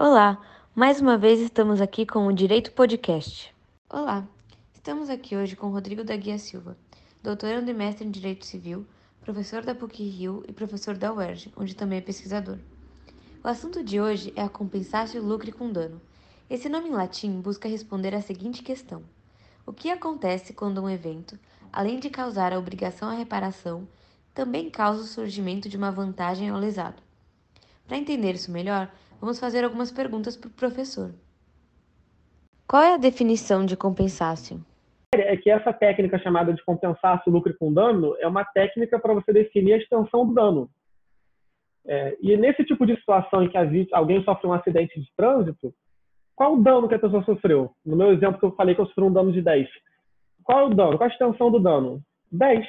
Olá, mais uma vez estamos aqui com o Direito Podcast. Olá, estamos aqui hoje com Rodrigo da Guia Silva, doutorando e mestre em Direito Civil, professor da PUC-Rio e professor da UERJ, onde também é pesquisador. O assunto de hoje é a compensatio lucri cum dano. Esse nome em latim busca responder à seguinte questão: O que acontece quando um evento, além de causar a obrigação à reparação, também causa o surgimento de uma vantagem ao lesado? Para entender isso melhor, vamos fazer algumas perguntas para o professor. Qual é a definição de compensácio? É que essa técnica chamada de compensácio lucro com dano é uma técnica para você definir a extensão do dano. É, e nesse tipo de situação em que alguém sofre um acidente de trânsito, qual o dano que a pessoa sofreu? No meu exemplo que eu falei que eu sofri um dano de 10. Qual o dano? Qual a extensão do dano? 10.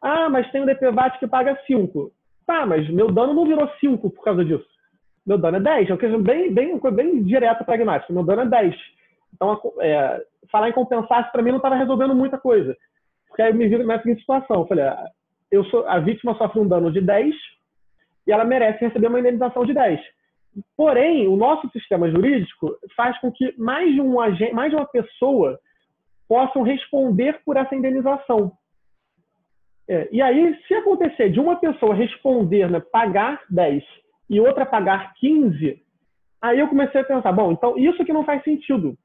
Ah, mas tem um DPVAT que paga 5. Tá, mas meu dano não virou 5 por causa disso. Meu dano é 10. É uma coisa bem, bem, bem direta, pragmática. Meu dano é 10. Então, é, falar em compensar para mim não estava resolvendo muita coisa. Porque aí me vi na seguinte situação. Eu falei, ah, eu sou, a vítima sofre um dano de 10 e ela merece receber uma indenização de 10. Porém, o nosso sistema jurídico faz com que mais de, um agente, mais de uma pessoa possam responder por essa indenização. É, e aí, se acontecer de uma pessoa responder, né, pagar 10 e outra pagar 15, aí eu comecei a pensar, bom, então isso que não faz sentido.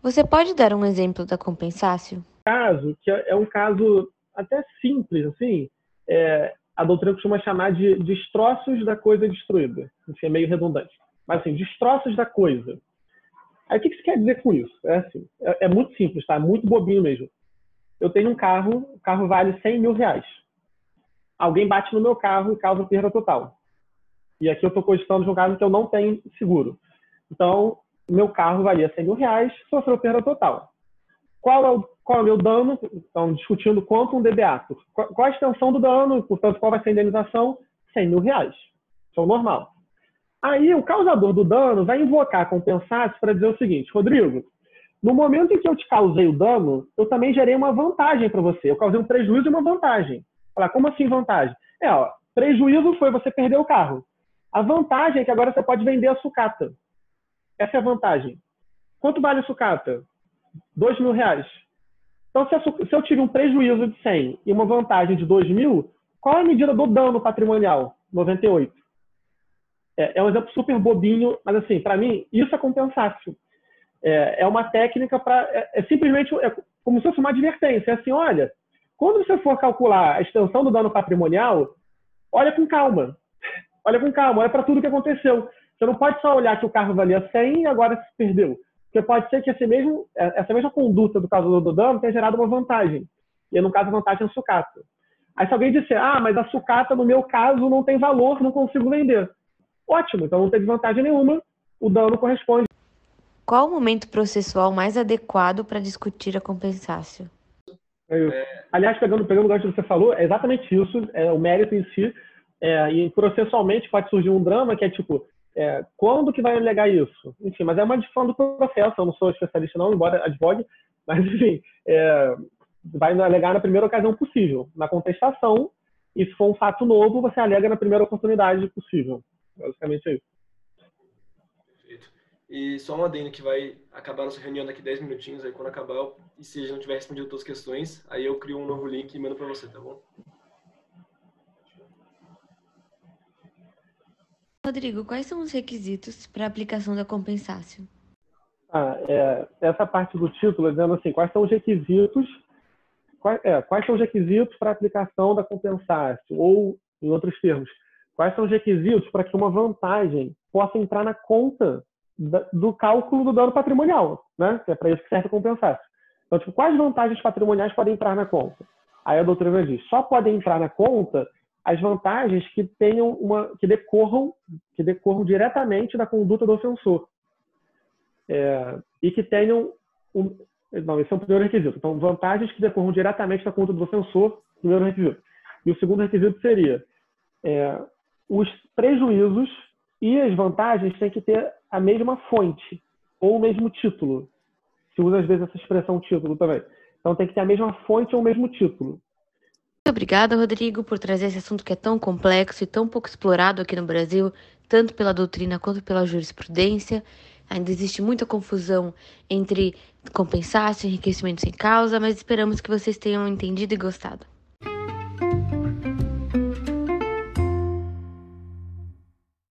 Você pode dar um exemplo da compensácio? Caso, que é um caso até simples, assim, é, a doutrina costuma chamar de destroços da coisa destruída. Enfim, é meio redundante. Mas assim, destroços da coisa. Aí o que, que você quer dizer com isso? É, assim, é, é muito simples, tá? Muito bobinho mesmo. Eu tenho um carro, o carro vale 100 mil reais. Alguém bate no meu carro e causa perda total. E aqui eu estou cogitando de um caso que eu não tenho seguro. Então, meu carro valia 100 mil reais, sofreu perda total. Qual é o, qual é o meu dano? Estão discutindo quanto um debeato. Qual, a extensão do dano? Portanto, qual vai ser a indenização? 100 mil reais. Isso é o normal. Aí, o causador do dano vai invocar a compensação para dizer o seguinte, Rodrigo, no momento em que eu te causei o dano, eu também gerei uma vantagem para você. Eu causei um prejuízo e uma vantagem. Falar, como assim vantagem? É, ó, prejuízo foi você perder o carro. A vantagem é que agora você pode vender a sucata. Essa é a vantagem. Quanto vale a sucata? Dois mil reais. Então, se eu tive um prejuízo de 100 e uma vantagem de 2 mil, qual é a medida do dano patrimonial? 98. É, é um exemplo super bobinho, mas assim, para mim, isso é compensácio. É, é uma técnica para. É, é, simplesmente é como se fosse uma advertência. É assim, olha, quando você for calcular a extensão do dano patrimonial, olha com calma. Olha com calma, olha para tudo que aconteceu. Você não pode só olhar que o carro valia 100 e agora se perdeu. Porque pode ser que esse mesmo, é, essa mesma conduta do causador do dano tenha gerado uma vantagem. E no caso, a vantagem é a sucata. Aí se alguém disser, ah, mas a sucata no meu caso não tem valor, não consigo vender. Ótimo, então não teve vantagem nenhuma, o dano corresponde qual o momento processual mais adequado para discutir a compensácio? É, aliás, pegando, pegando o gancho que você falou, é exatamente isso, é o mérito em si. É, e processualmente pode surgir um drama que é tipo, é, quando que vai alegar isso? Enfim, mas é uma difusão do processo, eu não sou especialista não, embora advogue, mas enfim, é, vai alegar na primeira ocasião possível. Na contestação, e se for um fato novo, você alega na primeira oportunidade possível. Basicamente é isso. E só um adendo que vai acabar nossa reunião daqui 10 minutinhos, aí quando acabar, e se já não tiver respondido todas as questões, aí eu crio um novo link e mando para você, tá bom? Rodrigo, quais são os requisitos para a aplicação da compensácio? Ah, é, essa parte do título, dizendo assim, quais são os requisitos, quais, é, quais são os requisitos para a aplicação da compensácio? Ou, em outros termos, quais são os requisitos para que uma vantagem possa entrar na conta do cálculo do dano patrimonial, né? Que é para isso que serve a compensação. Então, tipo, quais vantagens patrimoniais podem entrar na conta? Aí a doutrina diz, só podem entrar na conta as vantagens que tenham uma, que decorram, que decorram diretamente da conduta do ofensor é, e que tenham um, não, esse é o primeiro requisito. Então, vantagens que decorram diretamente da conduta do ofensor, primeiro requisito. E o segundo requisito seria é, os prejuízos e as vantagens têm que ter a mesma fonte ou o mesmo título. Se usa às vezes essa expressão título também. Então tem que ter a mesma fonte ou o mesmo título. Obrigada, Rodrigo, por trazer esse assunto que é tão complexo e tão pouco explorado aqui no Brasil, tanto pela doutrina quanto pela jurisprudência. Ainda existe muita confusão entre compensar e enriquecimento sem causa, mas esperamos que vocês tenham entendido e gostado.